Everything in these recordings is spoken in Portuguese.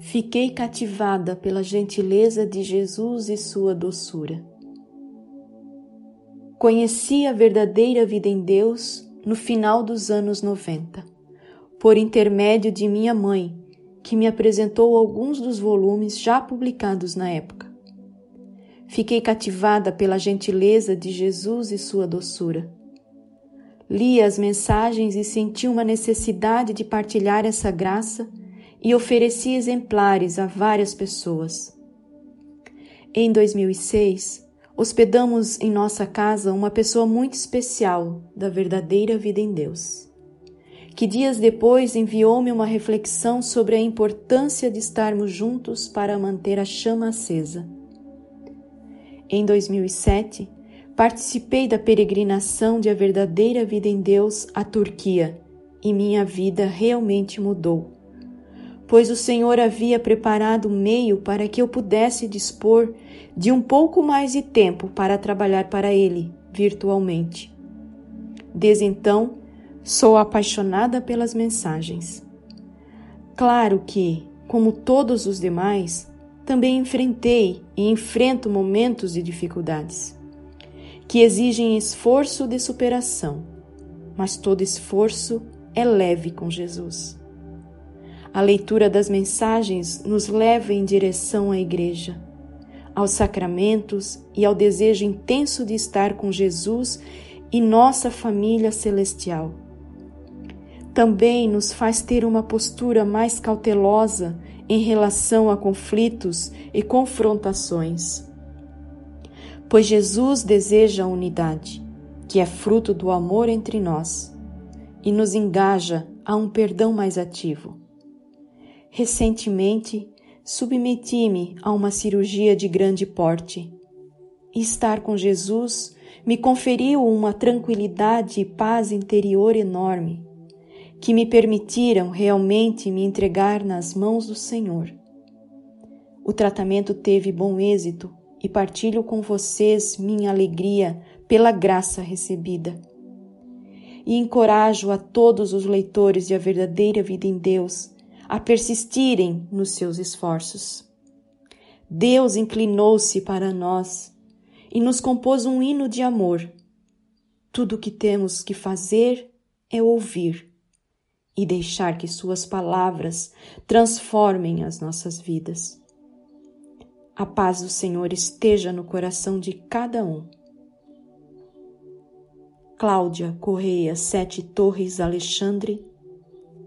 fiquei cativada pela gentileza de Jesus e sua doçura. Conheci a verdadeira vida em Deus no final dos anos 90, por intermédio de minha mãe, que me apresentou alguns dos volumes já publicados na época. Fiquei cativada pela gentileza de Jesus e sua doçura. Li as mensagens e senti uma necessidade de partilhar essa graça e ofereci exemplares a várias pessoas. Em 2006, hospedamos em nossa casa uma pessoa muito especial da verdadeira vida em Deus que dias depois enviou-me uma reflexão sobre a importância de estarmos juntos para manter a chama acesa. Em 2007, participei da peregrinação de A Verdadeira Vida em Deus à Turquia e minha vida realmente mudou, pois o Senhor havia preparado meio para que eu pudesse dispor de um pouco mais de tempo para trabalhar para Ele virtualmente. Desde então, Sou apaixonada pelas mensagens. Claro que, como todos os demais, também enfrentei e enfrento momentos de dificuldades que exigem esforço de superação, mas todo esforço é leve com Jesus. A leitura das mensagens nos leva em direção à Igreja, aos sacramentos e ao desejo intenso de estar com Jesus e nossa família celestial também nos faz ter uma postura mais cautelosa em relação a conflitos e confrontações. Pois Jesus deseja a unidade, que é fruto do amor entre nós, e nos engaja a um perdão mais ativo. Recentemente, submeti-me a uma cirurgia de grande porte. Estar com Jesus me conferiu uma tranquilidade e paz interior enorme que me permitiram realmente me entregar nas mãos do Senhor. O tratamento teve bom êxito e partilho com vocês minha alegria pela graça recebida. E encorajo a todos os leitores de A Verdadeira Vida em Deus a persistirem nos seus esforços. Deus inclinou-se para nós e nos compôs um hino de amor. Tudo o que temos que fazer é ouvir e deixar que Suas palavras transformem as nossas vidas. A paz do Senhor esteja no coração de cada um. Cláudia Correia, Sete Torres, Alexandre,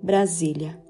Brasília.